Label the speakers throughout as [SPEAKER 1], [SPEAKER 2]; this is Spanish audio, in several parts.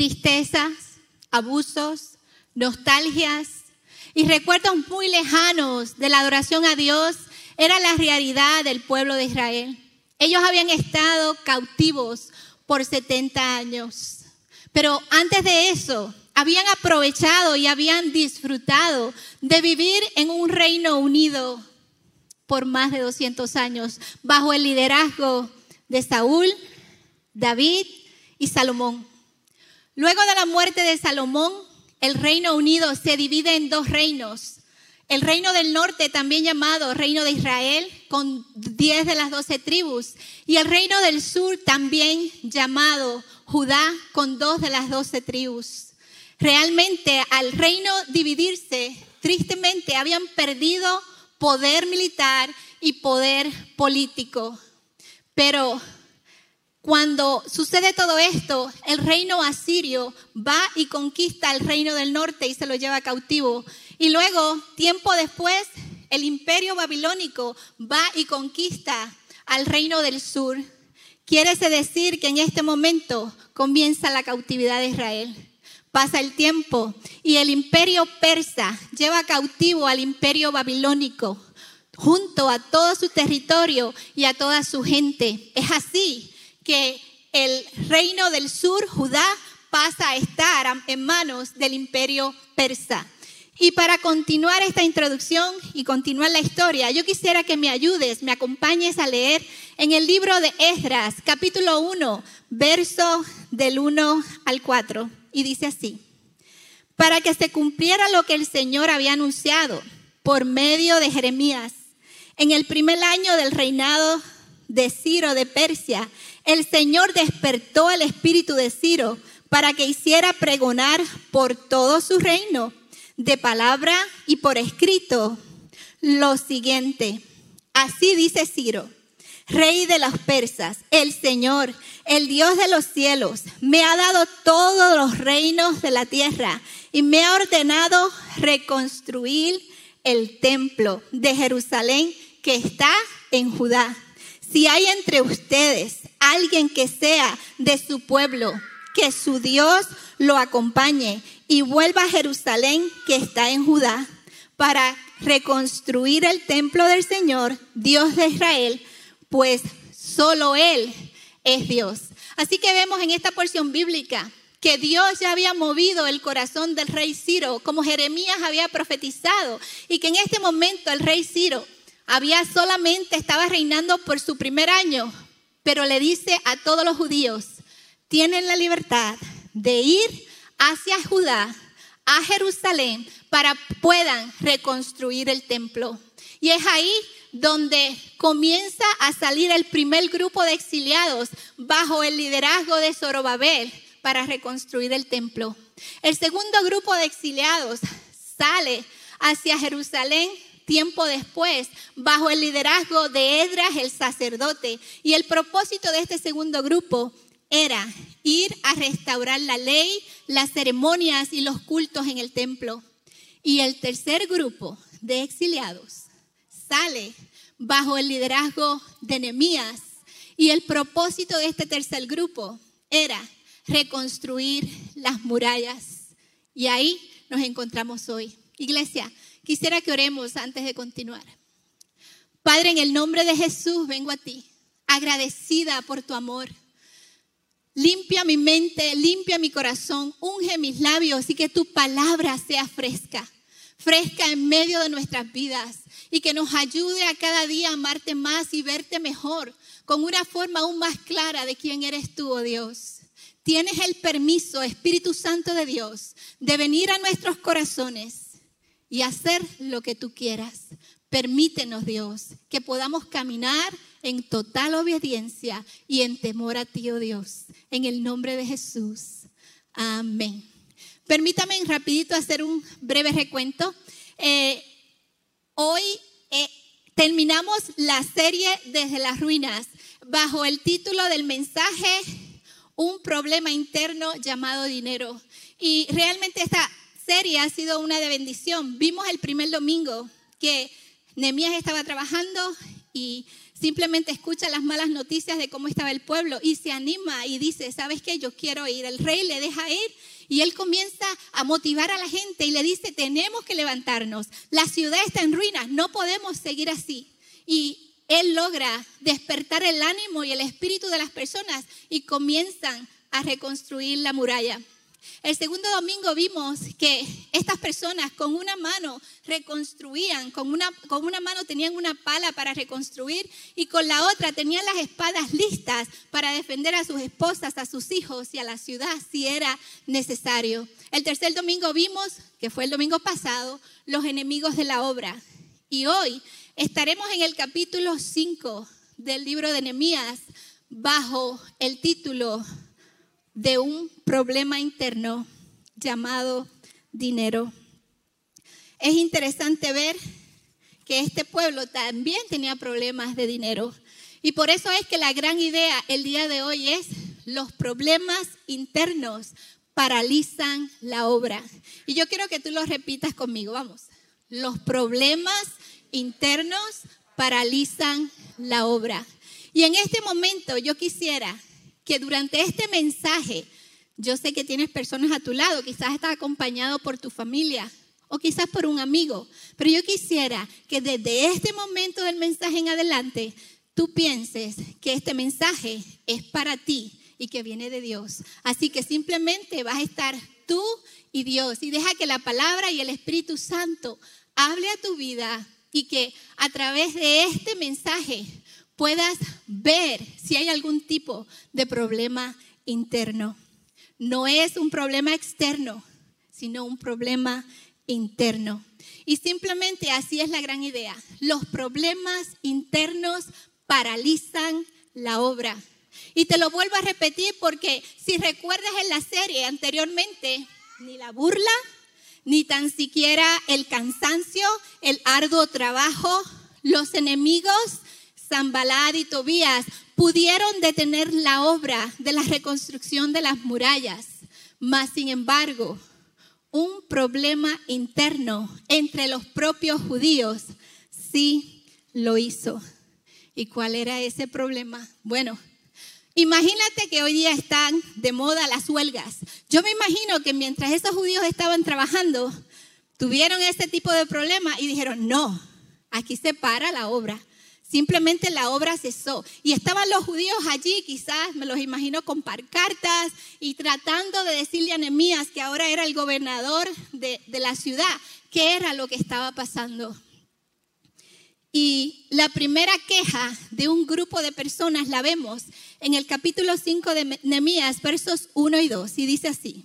[SPEAKER 1] tristezas, abusos, nostalgias y recuerdos muy lejanos de la adoración a Dios era la realidad del pueblo de Israel. Ellos habían estado cautivos por 70 años. Pero antes de eso, habían aprovechado y habían disfrutado de vivir en un reino unido por más de 200 años, bajo el liderazgo de Saúl, David y Salomón. Luego de la muerte de Salomón, el reino unido se divide en dos reinos. El reino del norte, también llamado reino de Israel, con 10 de las 12 tribus. Y el reino del sur, también llamado Judá, con dos de las 12 tribus. Realmente al reino dividirse, tristemente habían perdido poder militar y poder político. Pero cuando sucede todo esto, el reino asirio va y conquista el reino del norte y se lo lleva cautivo. Y luego, tiempo después, el imperio babilónico va y conquista al reino del sur. Quiere decir que en este momento comienza la cautividad de Israel. Pasa el tiempo y el imperio persa lleva cautivo al imperio babilónico junto a todo su territorio y a toda su gente. Es así que el reino del sur, Judá, pasa a estar en manos del imperio persa. Y para continuar esta introducción y continuar la historia, yo quisiera que me ayudes, me acompañes a leer en el libro de Esdras, capítulo 1, verso del 1 al 4 y dice así, para que se cumpliera lo que el Señor había anunciado por medio de Jeremías. En el primer año del reinado de Ciro de Persia, el Señor despertó el espíritu de Ciro para que hiciera pregonar por todo su reino, de palabra y por escrito, lo siguiente. Así dice Ciro, rey de los persas, el Señor, el Dios de los cielos, me ha dado todos los reinos de la tierra y me ha ordenado reconstruir el templo de Jerusalén que está en Judá. Si hay entre ustedes alguien que sea de su pueblo, que su Dios lo acompañe y vuelva a Jerusalén que está en Judá para reconstruir el templo del Señor, Dios de Israel, pues solo Él es Dios. Así que vemos en esta porción bíblica que Dios ya había movido el corazón del rey Ciro, como Jeremías había profetizado, y que en este momento el rey Ciro había solamente, estaba reinando por su primer año, pero le dice a todos los judíos, tienen la libertad de ir hacia Judá, a Jerusalén, para puedan reconstruir el templo. Y es ahí donde comienza a salir el primer grupo de exiliados bajo el liderazgo de Zorobabel para reconstruir el templo. El segundo grupo de exiliados sale hacia Jerusalén tiempo después, bajo el liderazgo de Edras el sacerdote. Y el propósito de este segundo grupo era ir a restaurar la ley, las ceremonias y los cultos en el templo. Y el tercer grupo de exiliados sale bajo el liderazgo de Nehemías y el propósito de este tercer grupo era reconstruir las murallas. Y ahí nos encontramos hoy. Iglesia, quisiera que oremos antes de continuar. Padre, en el nombre de Jesús vengo a ti, agradecida por tu amor. Limpia mi mente, limpia mi corazón, unge mis labios y que tu palabra sea fresca fresca en medio de nuestras vidas y que nos ayude a cada día amarte más y verte mejor, con una forma aún más clara de quién eres tú, oh Dios. Tienes el permiso, Espíritu Santo de Dios, de venir a nuestros corazones y hacer lo que tú quieras. Permítenos, Dios, que podamos caminar en total obediencia y en temor a ti, oh Dios. En el nombre de Jesús. Amén. Permítame rapidito hacer un breve recuento. Eh, hoy eh, terminamos la serie desde las ruinas bajo el título del mensaje Un problema interno llamado dinero. Y realmente esta serie ha sido una de bendición. Vimos el primer domingo que Nemías estaba trabajando y simplemente escucha las malas noticias de cómo estaba el pueblo y se anima y dice, ¿sabes qué? Yo quiero ir. El rey le deja ir y él comienza a motivar a la gente y le dice, tenemos que levantarnos. La ciudad está en ruinas, no podemos seguir así. Y él logra despertar el ánimo y el espíritu de las personas y comienzan a reconstruir la muralla. El segundo domingo vimos que estas personas con una mano reconstruían, con una, con una mano tenían una pala para reconstruir y con la otra tenían las espadas listas para defender a sus esposas, a sus hijos y a la ciudad si era necesario. El tercer domingo vimos, que fue el domingo pasado, los enemigos de la obra. Y hoy estaremos en el capítulo 5 del libro de Nehemías bajo el título de un problema interno llamado dinero. Es interesante ver que este pueblo también tenía problemas de dinero. Y por eso es que la gran idea el día de hoy es los problemas internos paralizan la obra. Y yo quiero que tú lo repitas conmigo, vamos. Los problemas internos paralizan la obra. Y en este momento yo quisiera que durante este mensaje, yo sé que tienes personas a tu lado, quizás estás acompañado por tu familia o quizás por un amigo, pero yo quisiera que desde este momento del mensaje en adelante, tú pienses que este mensaje es para ti y que viene de Dios. Así que simplemente vas a estar tú y Dios y deja que la palabra y el Espíritu Santo hable a tu vida y que a través de este mensaje puedas ver si hay algún tipo de problema interno. No es un problema externo, sino un problema interno. Y simplemente así es la gran idea. Los problemas internos paralizan la obra. Y te lo vuelvo a repetir porque si recuerdas en la serie anteriormente, ni la burla, ni tan siquiera el cansancio, el arduo trabajo, los enemigos Zambalad y Tobías pudieron detener la obra de la reconstrucción de las murallas, mas sin embargo, un problema interno entre los propios judíos sí lo hizo. ¿Y cuál era ese problema? Bueno, imagínate que hoy día están de moda las huelgas. Yo me imagino que mientras esos judíos estaban trabajando, tuvieron ese tipo de problema y dijeron, no, aquí se para la obra. Simplemente la obra cesó. Y estaban los judíos allí, quizás me los imagino con parcartas y tratando de decirle a Nehemías, que ahora era el gobernador de, la ciudad, qué era lo que estaba pasando. Y la primera queja de un grupo de personas la vemos en el capítulo 5 de Nehemías, versos 1 y 2, y dice así: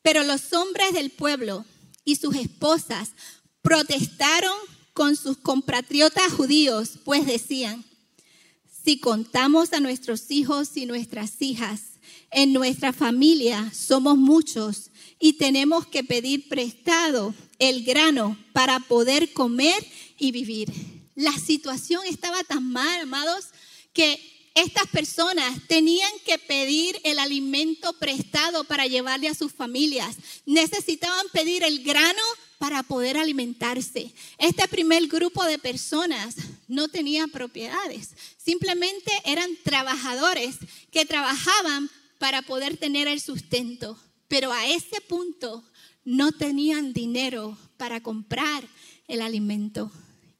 [SPEAKER 1] Pero los hombres del pueblo y sus esposas protestaron con sus compatriotas judíos, pues decían, si contamos a nuestros hijos y nuestras hijas, en nuestra familia somos muchos y tenemos que pedir prestado el grano para poder comer y vivir. La situación estaba tan mal, amados, que estas personas tenían que pedir el alimento prestado para llevarle a sus familias. Necesitaban pedir el grano para poder alimentarse. Este primer grupo de personas no tenía propiedades, simplemente eran trabajadores que trabajaban para poder tener el sustento, pero a ese punto no tenían dinero para comprar el alimento.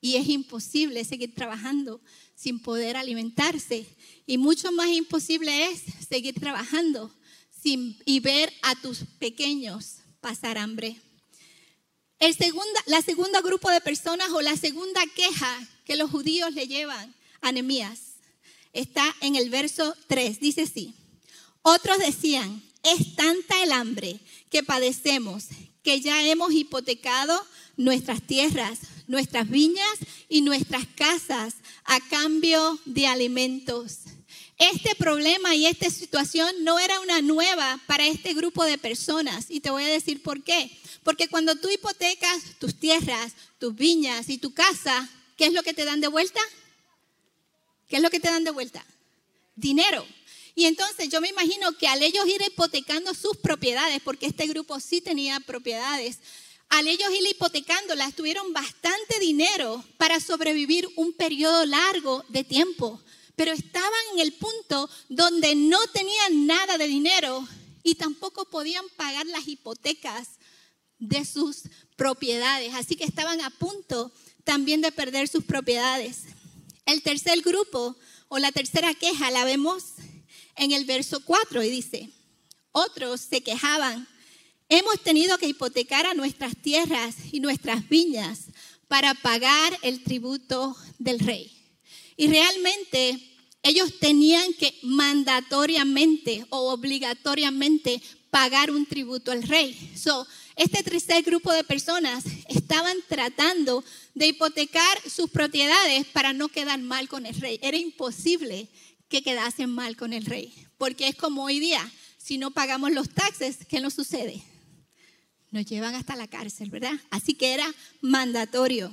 [SPEAKER 1] Y es imposible seguir trabajando sin poder alimentarse. Y mucho más imposible es seguir trabajando sin, y ver a tus pequeños pasar hambre. El segunda, la segunda grupo de personas o la segunda queja que los judíos le llevan a Nehemías está en el verso 3. Dice así: Otros decían, es tanta el hambre que padecemos que ya hemos hipotecado nuestras tierras, nuestras viñas y nuestras casas a cambio de alimentos. Este problema y esta situación no era una nueva para este grupo de personas y te voy a decir por qué. Porque cuando tú hipotecas tus tierras, tus viñas y tu casa, ¿qué es lo que te dan de vuelta? ¿Qué es lo que te dan de vuelta? Dinero. Y entonces yo me imagino que al ellos ir hipotecando sus propiedades, porque este grupo sí tenía propiedades, al ellos ir hipotecándolas, tuvieron bastante dinero para sobrevivir un periodo largo de tiempo, pero estaban en el punto donde no tenían nada de dinero y tampoco podían pagar las hipotecas de sus propiedades, así que estaban a punto también de perder sus propiedades. El tercer grupo o la tercera queja la vemos en el verso 4 y dice, otros se quejaban Hemos tenido que hipotecar a nuestras tierras y nuestras viñas para pagar el tributo del rey. Y realmente ellos tenían que mandatoriamente o obligatoriamente pagar un tributo al rey. So, este tercer grupo de personas estaban tratando de hipotecar sus propiedades para no quedar mal con el rey. Era imposible que quedasen mal con el rey, porque es como hoy día, si no pagamos los taxes, ¿qué nos sucede? nos llevan hasta la cárcel, ¿verdad? Así que era mandatorio.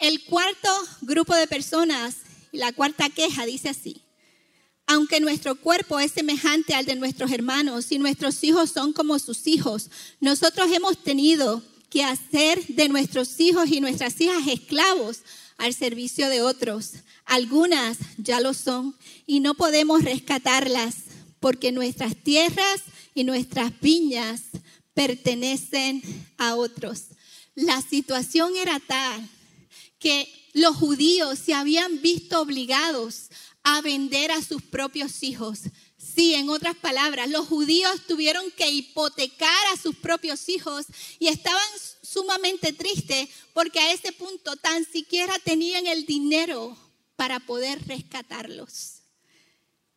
[SPEAKER 1] El cuarto grupo de personas, la cuarta queja dice así, aunque nuestro cuerpo es semejante al de nuestros hermanos y nuestros hijos son como sus hijos, nosotros hemos tenido que hacer de nuestros hijos y nuestras hijas esclavos al servicio de otros. Algunas ya lo son y no podemos rescatarlas porque nuestras tierras y nuestras viñas pertenecen a otros. La situación era tal que los judíos se habían visto obligados a vender a sus propios hijos. Sí, en otras palabras, los judíos tuvieron que hipotecar a sus propios hijos y estaban sumamente tristes porque a ese punto tan siquiera tenían el dinero para poder rescatarlos.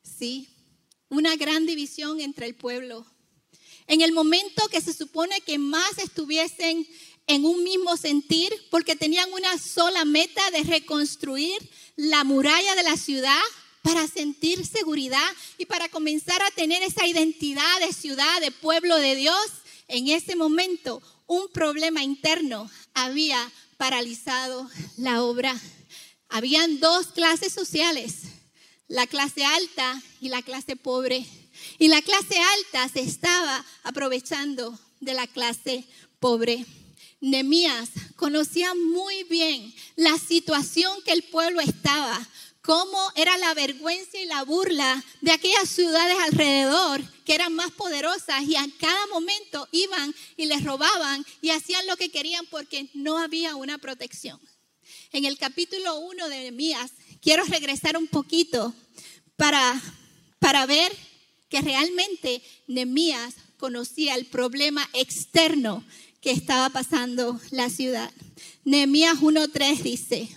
[SPEAKER 1] Sí, una gran división entre el pueblo. En el momento que se supone que más estuviesen en un mismo sentir, porque tenían una sola meta de reconstruir la muralla de la ciudad para sentir seguridad y para comenzar a tener esa identidad de ciudad, de pueblo de Dios, en ese momento un problema interno había paralizado la obra. Habían dos clases sociales, la clase alta y la clase pobre. Y la clase alta se estaba aprovechando de la clase pobre. Nemías conocía muy bien la situación que el pueblo estaba, cómo era la vergüenza y la burla de aquellas ciudades alrededor que eran más poderosas y a cada momento iban y les robaban y hacían lo que querían porque no había una protección. En el capítulo 1 de Nehemías, quiero regresar un poquito para, para ver que realmente Nemías conocía el problema externo que estaba pasando la ciudad. Nehemías 1.3 dice,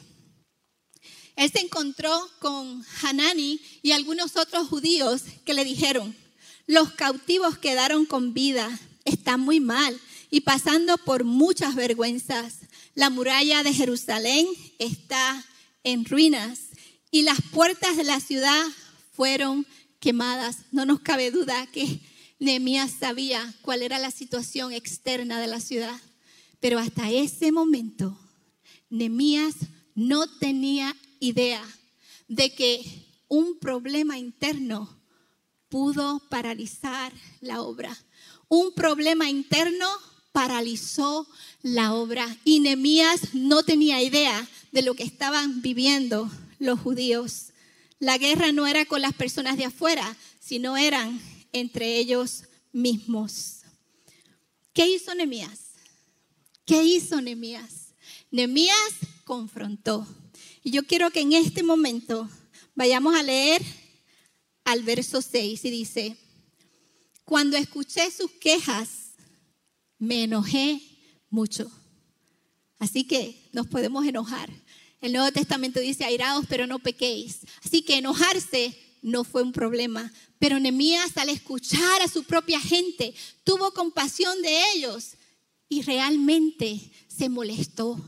[SPEAKER 1] él se encontró con Hanani y algunos otros judíos que le dijeron, los cautivos quedaron con vida, están muy mal y pasando por muchas vergüenzas. La muralla de Jerusalén está en ruinas y las puertas de la ciudad fueron quemadas. No nos cabe duda que Nehemías sabía cuál era la situación externa de la ciudad. Pero hasta ese momento, Nehemías no tenía idea de que un problema interno pudo paralizar la obra. Un problema interno paralizó la obra y Nehemías no tenía idea de lo que estaban viviendo los judíos. La guerra no era con las personas de afuera, sino eran entre ellos mismos. ¿Qué hizo Nemías? ¿Qué hizo Nemías? Nemías confrontó. Y yo quiero que en este momento vayamos a leer al verso 6 y dice, cuando escuché sus quejas, me enojé mucho. Así que nos podemos enojar, el Nuevo Testamento dice, airados, pero no pequéis. Así que enojarse no fue un problema. Pero Nehemías al escuchar a su propia gente tuvo compasión de ellos y realmente se molestó.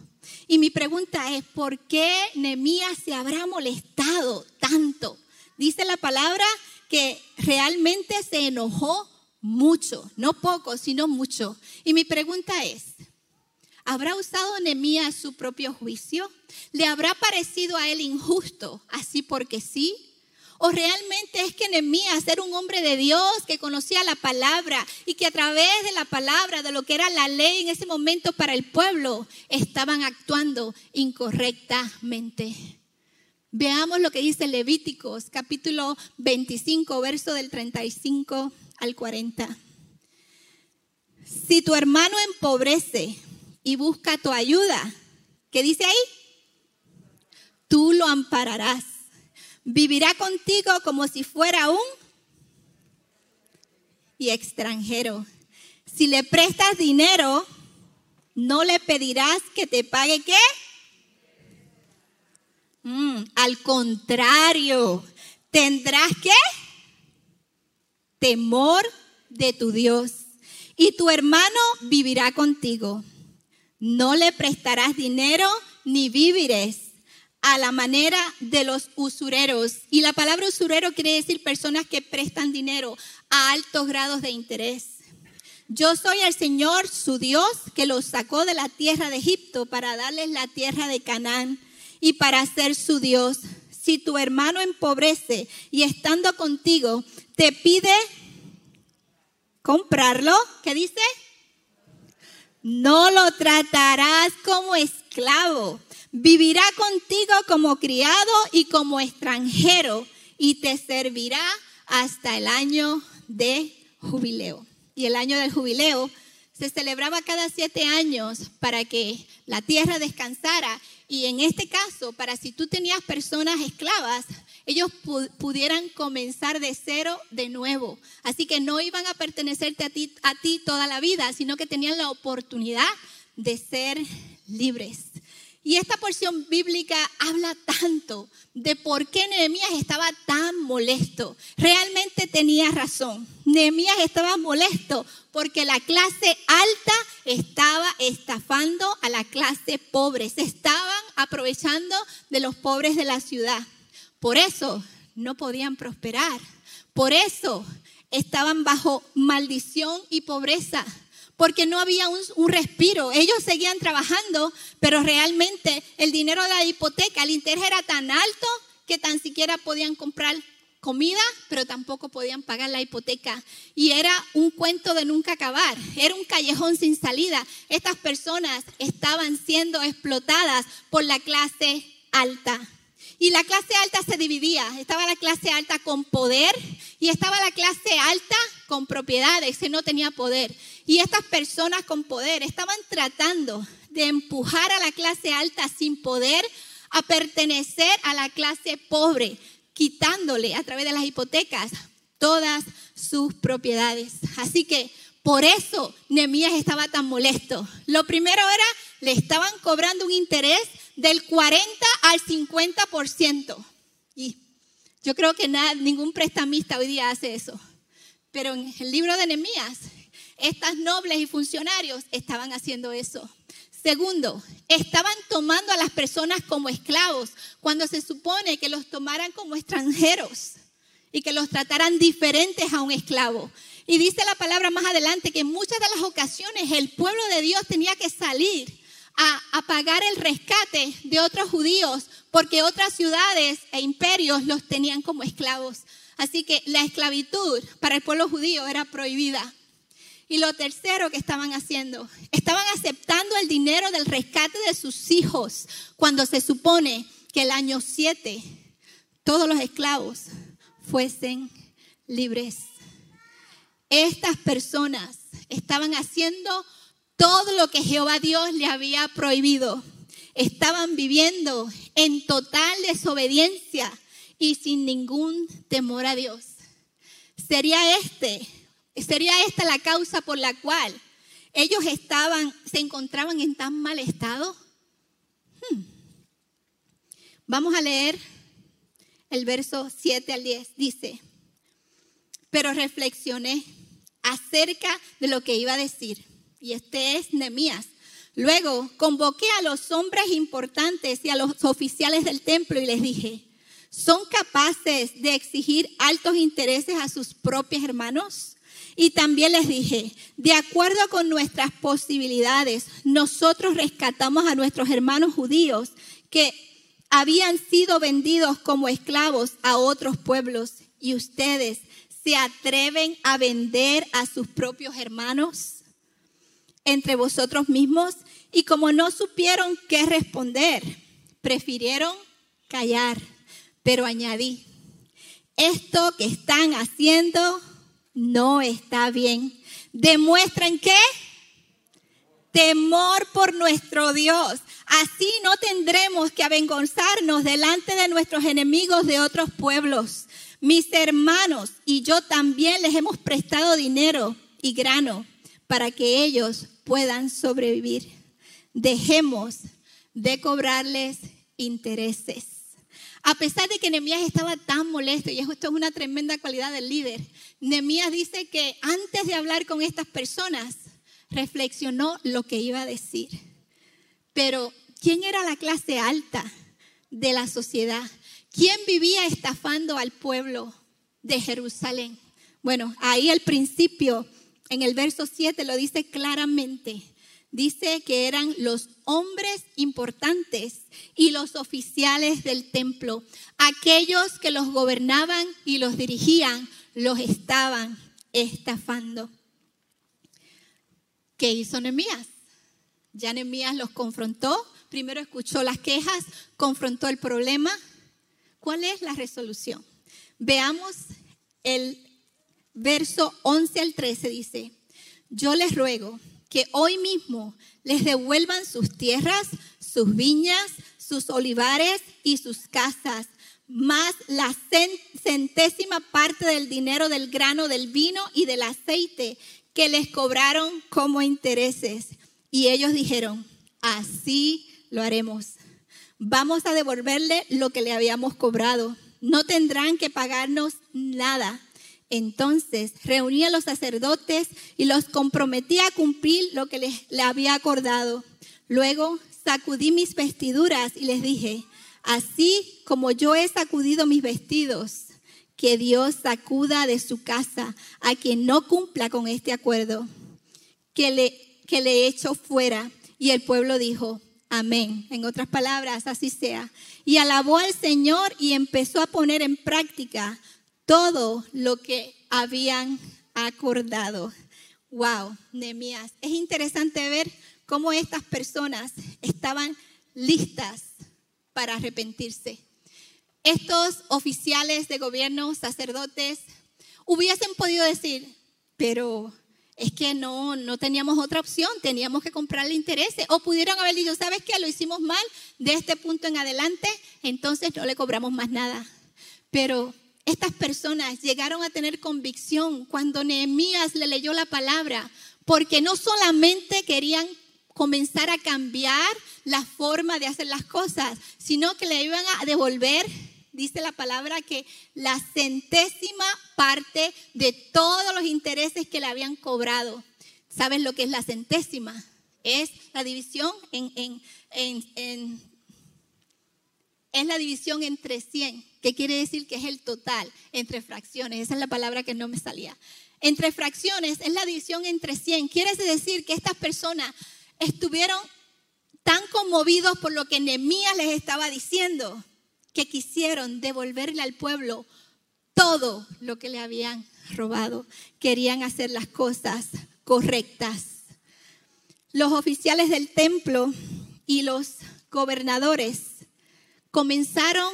[SPEAKER 1] Y mi pregunta es, ¿por qué Nehemías se habrá molestado tanto? Dice la palabra que realmente se enojó mucho, no poco, sino mucho. Y mi pregunta es, ¿Habrá usado Nehemías su propio juicio? ¿Le habrá parecido a él injusto, así porque sí? ¿O realmente es que Nehemías era un hombre de Dios que conocía la palabra y que a través de la palabra, de lo que era la ley en ese momento para el pueblo, estaban actuando incorrectamente? Veamos lo que dice Levíticos, capítulo 25, verso del 35 al 40. Si tu hermano empobrece y busca tu ayuda, ¿qué dice ahí? Tú lo ampararás vivirá contigo como si fuera un y extranjero. Si le prestas dinero, no le pedirás que te pague qué? Mm, al contrario, tendrás qué? Temor de tu Dios. Y tu hermano vivirá contigo. No le prestarás dinero ni víveres a la manera de los usureros. Y la palabra usurero quiere decir personas que prestan dinero a altos grados de interés. Yo soy el Señor, su Dios, que los sacó de la tierra de Egipto para darles la tierra de Canaán y para ser su Dios. Si tu hermano empobrece y estando contigo te pide comprarlo, ¿qué dice? No lo tratarás como esclavo Vivirá contigo como criado y como extranjero y te servirá hasta el año de jubileo. Y el año del jubileo se celebraba cada siete años para que la tierra descansara y en este caso, para si tú tenías personas esclavas, ellos pudieran comenzar de cero de nuevo. Así que no iban a pertenecerte a ti, a ti toda la vida, sino que tenían la oportunidad de ser libres. Y esta porción bíblica habla tanto de por qué Nehemías estaba tan molesto. Realmente tenía razón. Nehemías estaba molesto porque la clase alta estaba estafando a la clase pobre. Se estaban aprovechando de los pobres de la ciudad. Por eso no podían prosperar. Por eso estaban bajo maldición y pobreza porque no había un, respiro. Ellos seguían trabajando, pero realmente el dinero de la hipoteca, el interés era tan alto que tan siquiera podían comprar comida, pero tampoco podían pagar la hipoteca. Y era un cuento de nunca acabar, era un callejón sin salida. Estas personas estaban siendo explotadas por la clase alta. Y la clase alta se dividía. Estaba la clase alta con poder y estaba la clase alta con propiedades que no tenía poder. Y estas personas con poder estaban tratando de empujar a la clase alta sin poder a pertenecer a la clase pobre, quitándole a través de las hipotecas todas sus propiedades. Así que por eso Nemías estaba tan molesto. Lo primero era, le estaban cobrando un interés del 40 al 50%. Y yo creo que nada, ningún prestamista hoy día hace eso. Pero en el libro de Nehemías, estas nobles y funcionarios estaban haciendo eso. Segundo, estaban tomando a las personas como esclavos cuando se supone que los tomaran como extranjeros y que los trataran diferentes a un esclavo. Y dice la palabra más adelante que en muchas de las ocasiones el pueblo de Dios tenía que salir a, pagar el rescate de otros judíos porque otras ciudades e imperios los tenían como esclavos. Así que la esclavitud para el pueblo judío era prohibida. Y lo tercero que estaban haciendo, estaban aceptando el dinero del rescate de sus hijos cuando se supone que el año 7 todos los esclavos fuesen libres. Estas personas estaban haciendo todo lo que Jehová Dios le había prohibido. Estaban viviendo en total desobediencia y sin ningún temor a Dios. Sería este, sería esta la causa por la cual ellos estaban, se encontraban en tan mal estado. Hmm. Vamos a leer el verso 7 al 10. Dice, pero reflexioné acerca de lo que iba a decir y este es Nemías. Luego convoqué a los hombres importantes y a los oficiales del templo y les dije, ¿son capaces de exigir altos intereses a sus propios hermanos? Y también les dije, de acuerdo con nuestras posibilidades, nosotros rescatamos a nuestros hermanos judíos que habían sido vendidos como esclavos a otros pueblos y ustedes se atreven a vender a sus propios hermanos entre vosotros mismos y como no supieron qué responder, prefirieron callar. Pero añadí, esto que están haciendo no está bien. ¿Demuestran qué? Temor por nuestro Dios. Así no tendremos que avergonzarnos delante de nuestros enemigos de otros pueblos. Mis hermanos y yo también les hemos prestado dinero y grano para que ellos puedan sobrevivir. Dejemos de cobrarles intereses. A pesar de que Nehemías estaba tan molesto, y esto es una tremenda cualidad del líder, Nehemías dice que antes de hablar con estas personas, reflexionó lo que iba a decir. Pero, ¿quién era la clase alta de la sociedad? ¿Quién vivía estafando al pueblo de Jerusalén? Bueno, ahí al principio, en el verso 7, lo dice claramente. Dice que eran los hombres importantes y los oficiales del templo. Aquellos que los gobernaban y los dirigían, los estaban estafando. ¿Qué hizo Nehemías? Ya Nehemías los confrontó. Primero escuchó las quejas, confrontó el problema, ¿Cuál es la resolución? Veamos el verso 11 al 13 dice, yo les ruego que hoy mismo les devuelvan sus tierras, sus viñas, sus olivares y sus casas, más la centésima parte del dinero del grano del vino y del aceite que les cobraron como intereses. Y ellos dijeron, así lo haremos vamos a devolverle lo que le habíamos cobrado. No tendrán que pagarnos nada. Entonces reuní a los sacerdotes y los comprometí a cumplir lo que les, le había acordado. Luego sacudí mis vestiduras y les dije, así como yo he sacudido mis vestidos, que Dios sacuda de su casa a quien no cumpla con este acuerdo, que le, que le echo fuera. Y el pueblo dijo, Amén. En otras palabras, así sea. Y alabó al Señor y empezó a poner en práctica todo lo que habían acordado. Wow, Nehemías. Es interesante ver cómo estas personas estaban listas para arrepentirse. Estos oficiales de gobierno, sacerdotes, hubiesen podido decir, pero es que no, no teníamos otra opción, teníamos que comprarle intereses. O pudieron haber dicho, ¿sabes qué? Lo hicimos mal, de este punto en adelante, entonces no le cobramos más nada. Pero estas personas llegaron a tener convicción cuando Nehemías le leyó la palabra, porque no solamente querían comenzar a cambiar la forma de hacer las cosas, sino que le iban a devolver dice la palabra que la centésima parte de todos los intereses que le habían cobrado. ¿Sabes lo que es la centésima? Es la división en, en, es la división entre 100, que quiere decir que es el total entre fracciones. Esa es la palabra que no me salía. Entre fracciones es la división entre 100. Quiere decir que estas personas estuvieron tan conmovidos por lo que Nehemías les estaba diciendo que quisieron devolverle al pueblo todo lo que le habían robado. Querían hacer las cosas correctas. Los oficiales del templo y los gobernadores comenzaron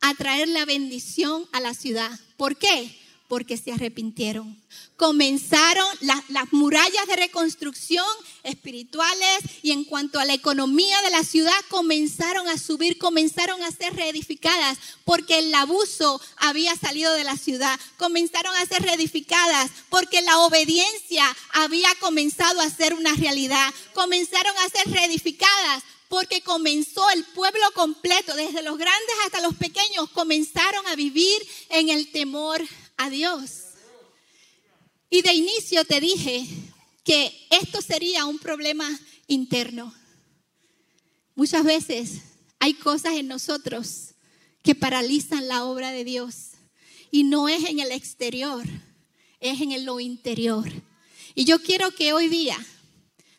[SPEAKER 1] a traer la bendición a la ciudad. ¿Por qué? porque se arrepintieron. Comenzaron las, murallas de reconstrucción espirituales y en cuanto a la economía de la ciudad comenzaron a subir, comenzaron a ser reedificadas porque el abuso había salido de la ciudad. Comenzaron a ser reedificadas porque la obediencia había comenzado a ser una realidad. Comenzaron a ser reedificadas porque comenzó el pueblo completo, desde los grandes hasta los pequeños, comenzaron a vivir en el temor a Dios. Y de inicio te dije que esto sería un problema interno. Muchas veces hay cosas en nosotros que paralizan la obra de Dios. Y no es en el exterior, es en lo interior. Y yo quiero que hoy día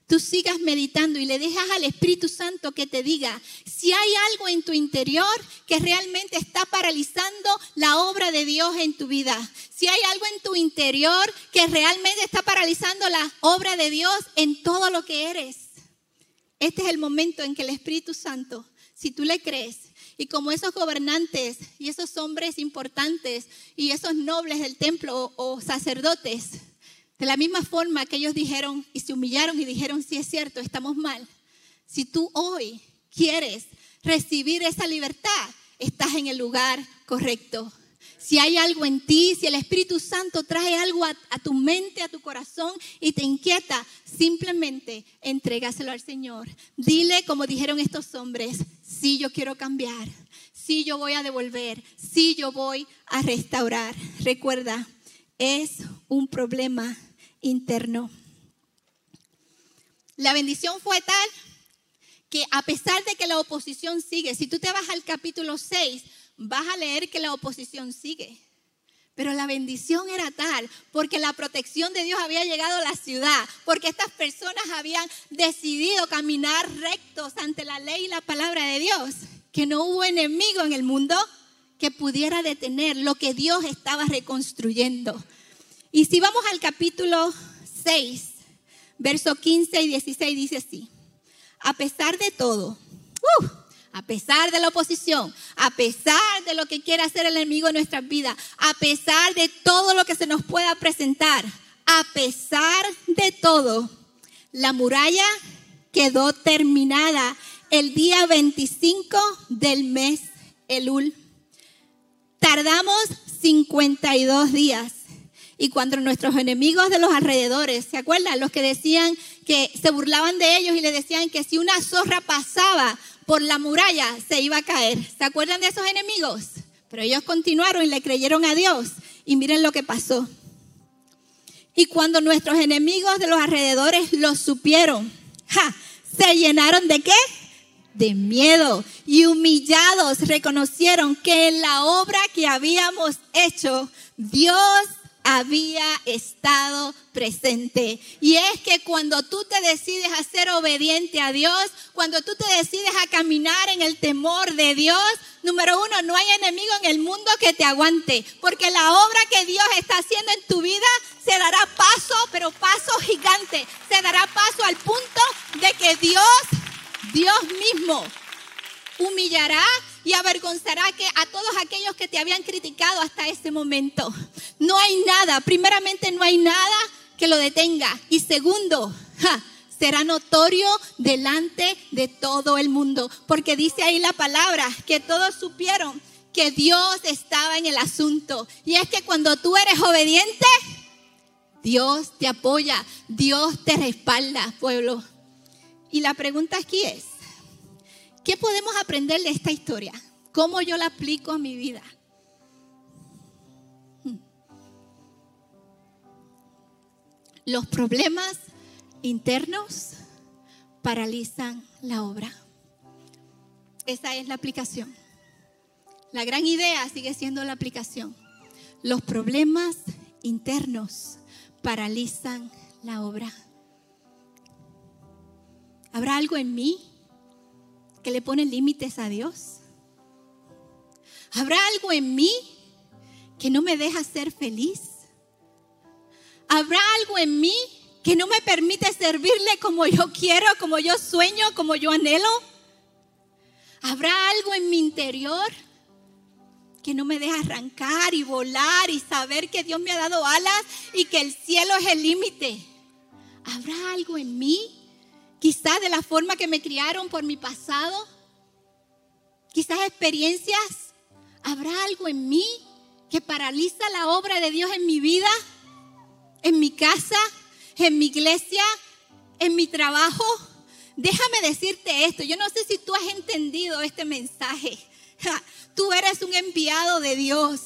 [SPEAKER 1] tú sigas meditando y le dejas al Espíritu Santo que te diga si hay algo en tu interior que realmente está paralizando la obra de Dios en tu vida. Si hay algo en tu interior que realmente está paralizando la obra de Dios en todo lo que eres. Este es el momento en que el Espíritu Santo, si tú le crees, y como esos gobernantes y esos hombres importantes y esos nobles del templo o, sacerdotes, de la misma forma que ellos dijeron y se humillaron y dijeron, sí es cierto, estamos mal. Si tú hoy quieres recibir esa libertad, estás en el lugar correcto. Si hay algo en ti, si el Espíritu Santo trae algo a, tu mente, a tu corazón y te inquieta, simplemente entrégaselo al Señor. Dile, como dijeron estos hombres, sí yo quiero cambiar, sí yo voy a devolver, sí yo voy a restaurar. Recuerda, es un problema interno. La bendición fue tal que a pesar de que la oposición sigue, si tú te vas al capítulo 6, vas a leer que la oposición sigue. Pero la bendición era tal porque la protección de Dios había llegado a la ciudad, porque estas personas habían decidido caminar rectos ante la ley y la palabra de Dios, que no hubo enemigo en el mundo que pudiera detener lo que Dios estaba reconstruyendo. Y si vamos al capítulo 6, verso 15 y 16 dice así, a pesar de todo, uh, a pesar de la oposición, a pesar de lo que quiera hacer el enemigo en nuestras vidas, a pesar de todo lo que se nos pueda presentar, a pesar de todo, la muralla quedó terminada el día 25 del mes Elul. Tardamos 52 días. Y cuando nuestros enemigos de los alrededores, ¿se acuerdan? Los que decían que se burlaban de ellos y le decían que si una zorra pasaba por la muralla se iba a caer. ¿Se acuerdan de esos enemigos? Pero ellos continuaron y le creyeron a Dios. Y miren lo que pasó. Y cuando nuestros enemigos de los alrededores lo supieron, se llenaron de qué? De miedo. Y humillados reconocieron que en la obra que habíamos hecho, Dios había estado presente. Y es que cuando tú te decides a ser obediente a Dios, cuando tú te decides a caminar en el temor de Dios, número uno, no hay enemigo en el mundo que te aguante, porque la obra que Dios está haciendo en tu vida se dará paso, pero paso gigante, se dará paso al punto de que Dios, Dios mismo, humillará y avergonzará que a todos aquellos que te habían criticado hasta ese momento. No hay nada, primeramente no hay nada que lo detenga. Y segundo, será notorio delante de todo el mundo. Porque dice ahí la palabra que todos supieron que Dios estaba en el asunto. Y es que cuando tú eres obediente, Dios te apoya, Dios te respalda, pueblo. Y la pregunta aquí es, ¿Qué podemos aprender de esta historia? ¿Cómo yo la aplico a mi vida? Hmm. Los problemas internos paralizan la obra. Esa es la aplicación. La gran idea sigue siendo la aplicación. Los problemas internos paralizan la obra. ¿Habrá algo en mí que le pone límites a Dios? ¿Habrá algo en mí que no me deja ser feliz? ¿Habrá algo en mí que no me permite servirle como yo quiero, como yo sueño, como yo anhelo? ¿Habrá algo en mi interior que no me deja arrancar y volar y saber que Dios me ha dado alas y que el cielo es el límite? ¿Habrá algo en mí quizás de la forma que me criaron por mi pasado, quizás experiencias, habrá algo en mí que paraliza la obra de Dios en mi vida, en mi casa, en mi iglesia, en mi trabajo. Déjame decirte esto, yo no sé si tú has entendido este mensaje. Tú eres un enviado de Dios.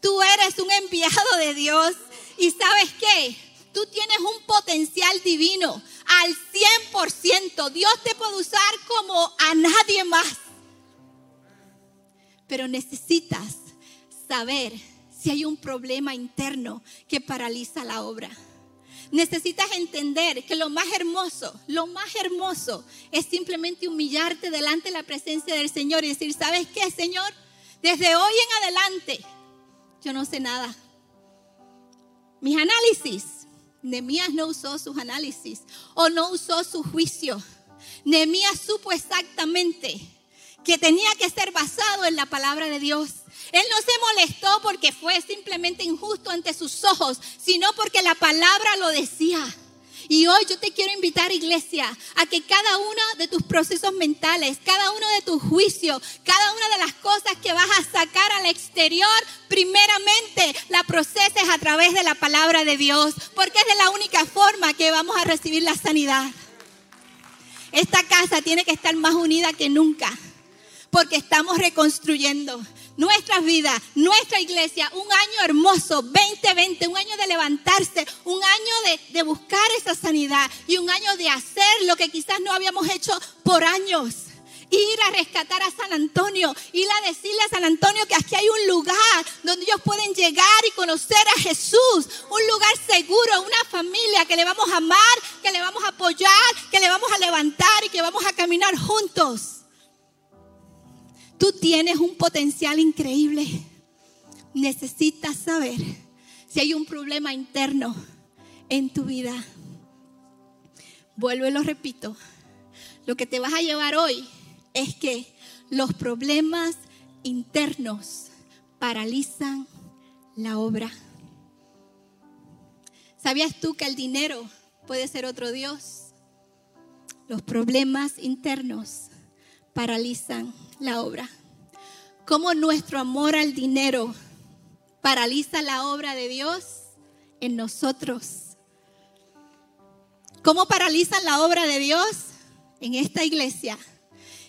[SPEAKER 1] Tú eres un enviado de Dios. ¿Y sabes qué? Tú tienes un potencial divino al 100%. Dios te puede usar como a nadie más. Pero necesitas saber si hay un problema interno que paraliza la obra. Necesitas entender que lo más hermoso, lo más hermoso es simplemente humillarte delante de la presencia del Señor y decir, ¿sabes qué, Señor? Desde hoy en adelante, yo no sé nada. Mis análisis, Nehemías no usó sus análisis o no usó su juicio. Nehemías supo exactamente que tenía que ser basado en la palabra de Dios. Él no se molestó porque fue simplemente injusto ante sus ojos, sino porque la palabra lo decía. Y hoy yo te quiero invitar, iglesia, a que cada uno de tus procesos mentales, cada uno de tus juicios, cada una de las cosas que vas a sacar al exterior, primeramente la proceses a través de la palabra de Dios, porque es de la única forma que vamos a recibir la sanidad. Esta casa tiene que estar más unida que nunca, porque estamos reconstruyendo nuestras vidas, nuestra iglesia, un año hermoso, 2020, un año de levantarse, un año de, de, buscar esa sanidad y un año de hacer lo que quizás no habíamos hecho por años. Ir a rescatar a San Antonio, ir a decirle a San Antonio que aquí hay un lugar donde ellos pueden llegar y conocer a Jesús, un lugar seguro, una familia que le vamos a amar, que le vamos a apoyar, que le vamos a levantar y que vamos a caminar juntos. Tú tienes un potencial increíble. Necesitas saber si hay un problema interno en tu vida. Vuelvo y lo repito. Lo que te vas a llevar hoy es que los problemas internos paralizan la obra. ¿Sabías tú que el dinero puede ser otro Dios? Los problemas internos paralizan la obra. Cómo nuestro amor al dinero paraliza la obra de Dios en nosotros. ¿Cómo paralizan la obra de Dios en esta iglesia?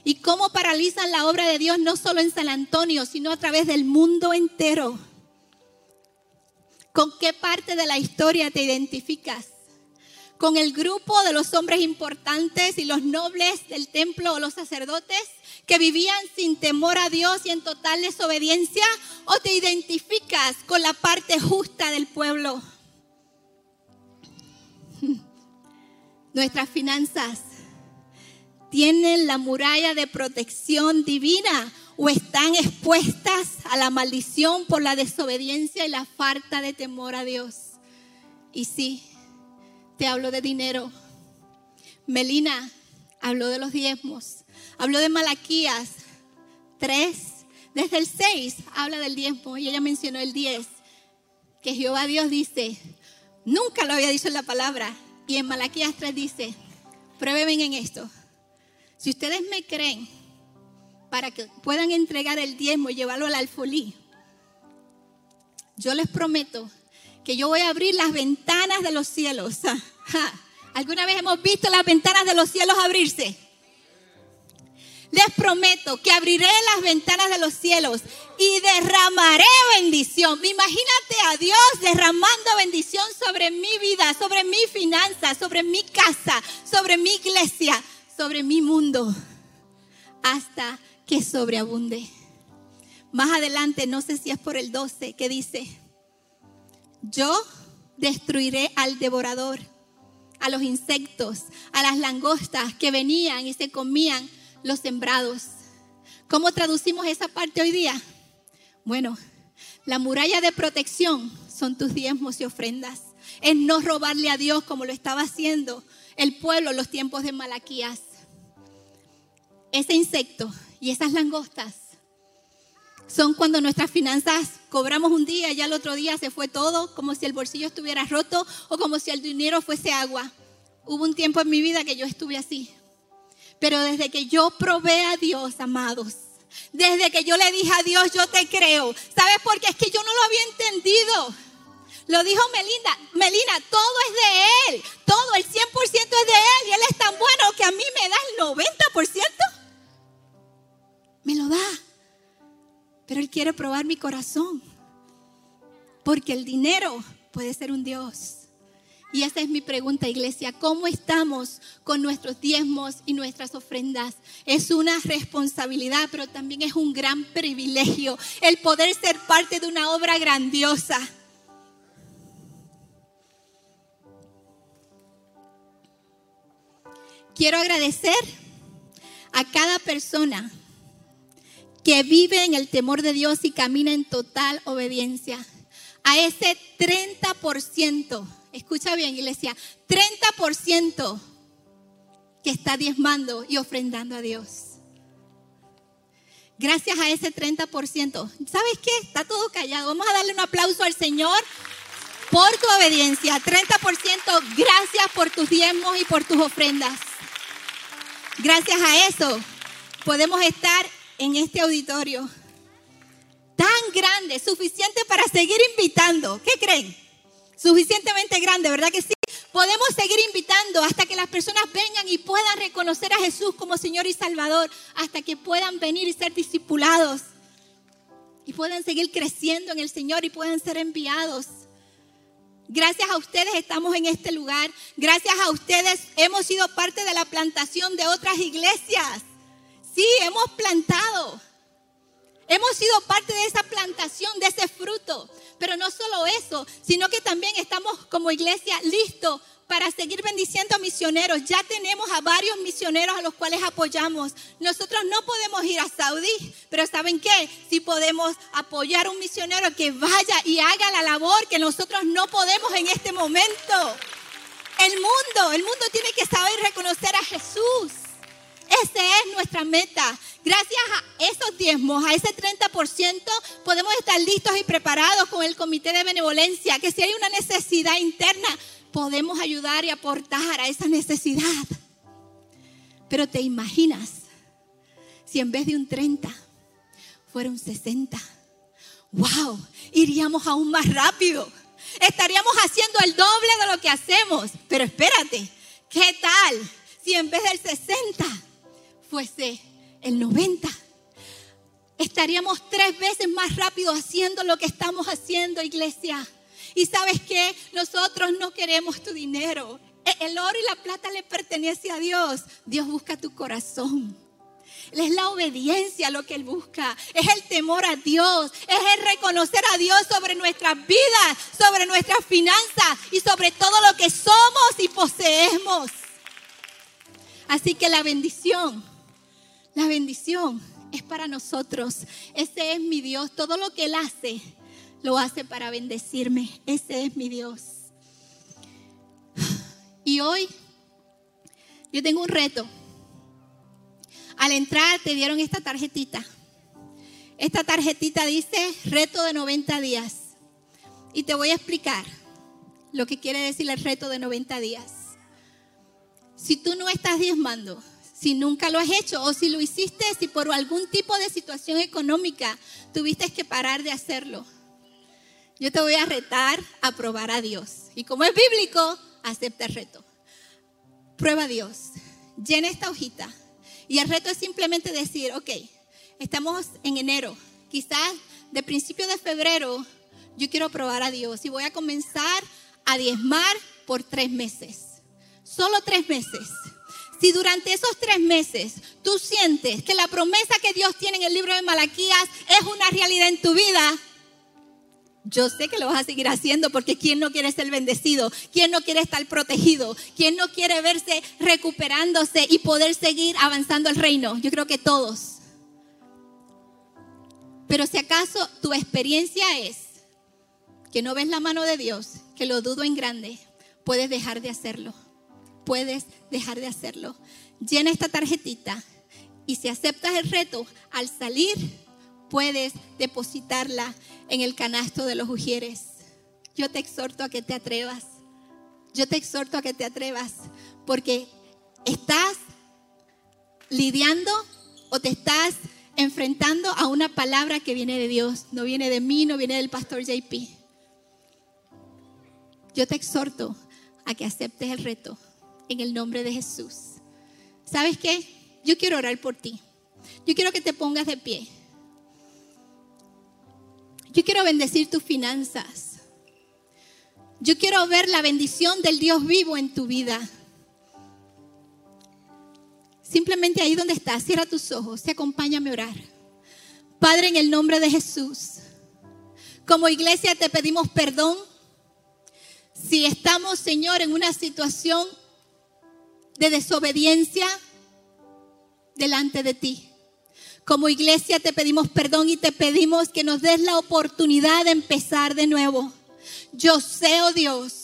[SPEAKER 1] ¿Y cómo paralizan la obra de Dios no solo en San Antonio, sino a través del mundo entero? ¿Con qué parte de la historia te identificas? ¿Con el grupo de los hombres importantes y los nobles del templo o los sacerdotes? que vivían sin temor a Dios y en total desobediencia? ¿O te identificas con la parte justa del pueblo? Nuestras finanzas tienen la muralla de protección divina o están expuestas a la maldición por la desobediencia y la falta de temor a Dios. Y sí, te hablo de dinero. Melina habló de los diezmos. Habló de Malaquías 3, desde el 6 habla del diezmo y ella mencionó el 10, que Jehová Dios dice, nunca lo había dicho en la palabra, y en Malaquías 3 dice, prueben en esto, si ustedes me creen para que puedan entregar el diezmo y llevarlo al alfolí, yo les prometo que yo voy a abrir las ventanas de los cielos. ¿Alguna vez hemos visto las ventanas de los cielos abrirse? les prometo que abriré las ventanas de los cielos y derramaré bendición. Imagínate a Dios derramando bendición sobre mi vida, sobre mi finanza, sobre mi casa, sobre mi iglesia, sobre mi mundo, hasta que sobreabunde. Más adelante, no sé si es por el 12, que dice, yo destruiré al devorador, a los insectos, a las langostas que venían y se comían los sembrados. ¿Cómo traducimos esa parte hoy día? Bueno, la muralla de protección son tus diezmos y ofrendas. Es no robarle a Dios como lo estaba haciendo el pueblo en los tiempos de Malaquías. Ese insecto y esas langostas son cuando nuestras finanzas cobramos un día y al otro día se fue todo, como si el bolsillo estuviera roto o como si el dinero fuese agua. Hubo un tiempo en mi vida que yo estuve así. Pero desde que yo probé a Dios, amados, desde que yo le dije a Dios, yo te creo. ¿Sabes por qué? Es que yo no lo había entendido. Lo dijo Melinda, Melina, todo es de Él, todo, el 100% es de Él y Él es tan bueno que a mí me da el 90%. Me lo da. Pero Él quiere probar mi corazón. Porque el dinero puede ser un Dios. Y esa es mi pregunta, iglesia. ¿Cómo estamos con nuestros diezmos y nuestras ofrendas? Es una responsabilidad, pero también es un gran privilegio el poder ser parte de una obra grandiosa. quiero agradecer a cada persona que vive en el temor de Dios y camina en total obediencia. A ese 30%, escucha bien iglesia, 30% que está diezmando y ofrendando a Dios. Gracias a ese 30%. ¿Sabes qué? Está todo callado. Vamos a darle un aplauso al Señor por tu obediencia. 30%, gracias por tus diezmos y por tus ofrendas. Gracias a eso podemos estar en este auditorio tan grande, suficiente para seguir invitando. ¿Qué creen? Suficientemente grande, ¿verdad que sí? Podemos seguir invitando hasta que las personas vengan y puedan reconocer a Jesús como Señor y Salvador, hasta que puedan venir y ser discipulados y puedan seguir creciendo en el Señor y puedan ser enviados. Gracias a ustedes estamos en este lugar. Gracias a ustedes hemos sido parte de la plantación de otras iglesias. Sí, hemos plantado. Hemos sido parte de esa plantación, de ese fruto. Pero no solo eso, sino que también estamos como iglesia listos para seguir bendiciendo a misioneros. Ya tenemos a varios misioneros a los cuales apoyamos. Nosotros no podemos ir a Saudí, pero ¿saben qué? Si podemos apoyar a un misionero que vaya y haga la labor que nosotros no podemos en este momento. El mundo, el mundo tiene que saber reconocer a Jesús. Esa es nuestra meta. Gracias a esos diezmos, a ese 30%, podemos estar listos y preparados con el comité de benevolencia, que si hay una necesidad interna, podemos ayudar y aportar a esa necesidad. Pero te imaginas si en vez de un 30 fuera un 60. ¡Wow! Iríamos aún más rápido. Estaríamos haciendo el doble de lo que hacemos. Pero espérate, ¿qué tal si en vez del 60 fuese el 90? Estaríamos tres veces más rápido haciendo lo que estamos haciendo, iglesia. Y sabes que nosotros no queremos tu dinero. E, el oro y la plata le pertenece a Dios. Dios busca tu corazón. Es la obediencia lo que Él busca. Es el temor a Dios. Es el reconocer a Dios sobre nuestras vidas, sobre nuestras finanzas y sobre todo lo que somos y poseemos. Así que la bendición, la bendición es para nosotros. Ese es mi Dios. Todo lo que Él hace lo hace para bendecirme. Ese es mi Dios. Y hoy yo tengo un reto. Al entrar te dieron esta tarjetita. Esta tarjetita dice reto de 90 días. Y te voy a explicar lo que quiere decir el reto de 90 días. Si tú no estás diezmando, si nunca lo has hecho o si lo hiciste, si por algún tipo de situación económica tuviste que parar de hacerlo, yo te voy a retar a probar a Dios. Y como es bíblico, acepta el reto. Prueba a Dios. Llena esta hojita. Y el reto es simplemente decir, ok, estamos en enero. Quizás de principio de febrero yo quiero probar a Dios y voy a comenzar a diezmar por tres meses. Solo tres meses. Si durante esos tres meses tú sientes que la promesa que Dios tiene en el libro de Malaquías es una realidad en tu vida, yo sé que lo vas a seguir haciendo porque ¿quién no quiere ser bendecido? ¿Quién no quiere estar protegido? ¿Quién no quiere verse recuperándose y poder seguir avanzando el reino? Yo creo que todos. Pero si acaso tu experiencia es que no ves la mano de Dios, que lo dudo en grande, puedes dejar de hacerlo. Puedes dejar de hacerlo. Llena esta tarjetita y si aceptas el reto, al salir puedes depositarla en el canasto de los ujieres. Yo te exhorto a que te atrevas. Yo te exhorto a que te atrevas porque estás lidiando o te estás enfrentando a una palabra que viene de Dios, no viene de mí, no viene del pastor JP. Yo te exhorto a que aceptes el reto en el nombre de Jesús. ¿Sabes qué? Yo quiero orar por ti. Yo quiero que te pongas de pie. Yo quiero bendecir tus finanzas. Yo quiero ver la bendición del Dios vivo en tu vida. Simplemente ahí donde estás, cierra tus ojos y acompáñame a orar. Padre, en el nombre de Jesús, como iglesia te pedimos perdón si estamos, Señor, en una situación de desobediencia delante de ti. Como iglesia te pedimos perdón y te pedimos que nos des la oportunidad de empezar de nuevo. Yo sé, oh Dios,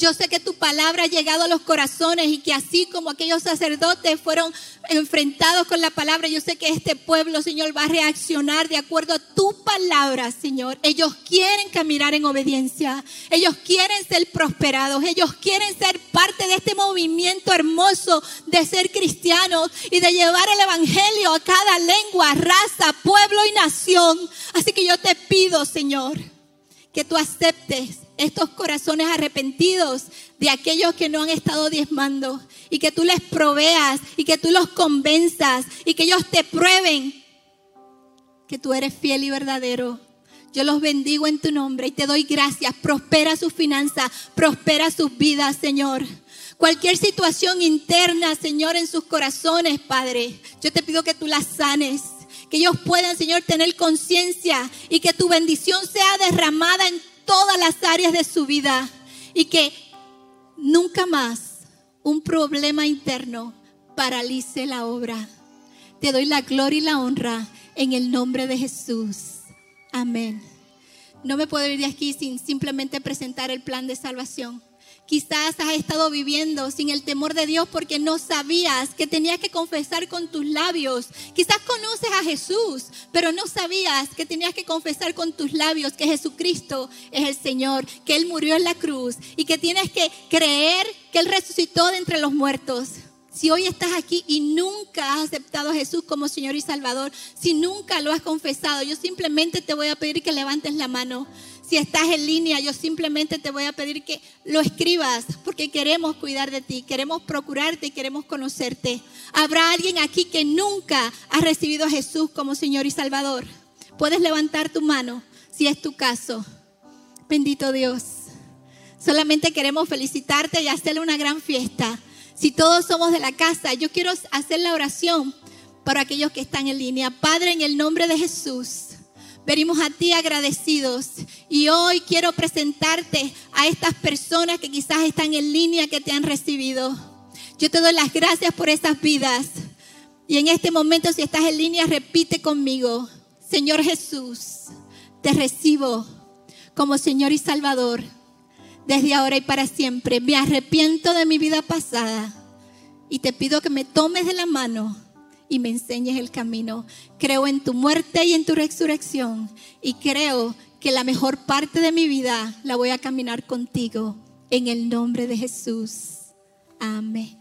[SPEAKER 1] yo sé que tu palabra ha llegado a los corazones y que así como aquellos sacerdotes fueron enfrentados con la palabra, yo sé que este pueblo, Señor, va a reaccionar de acuerdo a tu palabra, Señor. Ellos quieren caminar en obediencia. Ellos quieren ser prosperados. Ellos quieren ser parte de este movimiento hermoso de ser cristianos y de llevar el evangelio a cada lengua, raza, pueblo y nación. Así que yo te pido, Señor, que tú aceptes estos corazones arrepentidos de aquellos que no han estado diezmando y que tú les proveas y que tú los convenzas y que ellos te prueben que tú eres fiel y verdadero. Yo los bendigo en tu nombre y te doy gracias. Prospera sus finanzas, prospera sus vidas, Señor. Cualquier situación interna, Señor, en sus corazones, Padre, yo te pido que tú las sanes que ellos puedan, Señor, tener conciencia y que tu bendición sea derramada en todas las áreas de su vida y que nunca más un problema interno paralice la obra. Te doy la gloria y la honra en el nombre de Jesús. Amén. No me puedo ir de aquí sin simplemente presentar el plan de salvación. Quizás has estado viviendo sin el temor de Dios porque no sabías que tenías que confesar con tus labios. Quizás conoces a Jesús, pero no sabías que tenías que confesar con tus labios que Jesucristo es el Señor, que Él murió en la cruz y que tienes que creer que Él resucitó de entre los muertos. Si hoy estás aquí y nunca has aceptado a Jesús como Señor y Salvador, si nunca lo has confesado, yo simplemente te voy a pedir que levantes la mano. Si estás en línea, yo simplemente te voy a pedir que lo escribas porque queremos cuidar de ti, queremos procurarte y queremos conocerte. ¿Habrá alguien aquí que nunca ha recibido a Jesús como Señor y Salvador? Puedes levantar tu mano si es tu caso. Bendito Dios. Solamente queremos felicitarte y hacerle una gran fiesta. Si todos somos de la casa, yo quiero hacer la oración para aquellos que están en línea. Padre, en el nombre de Jesús. Venimos a ti agradecidos y hoy quiero presentarte a estas personas que quizás están en línea que te han recibido. Yo te doy las gracias por esas vidas. Y en este momento, si estás en línea, repite conmigo, Señor Jesús, te recibo como Señor y Salvador desde ahora y para siempre. Me arrepiento de mi vida pasada y te pido que me tomes de la mano y me enseñes el camino. Creo en tu muerte y en tu resurrección y creo que la mejor parte de mi vida la voy a caminar contigo en el nombre de Jesús. Amén.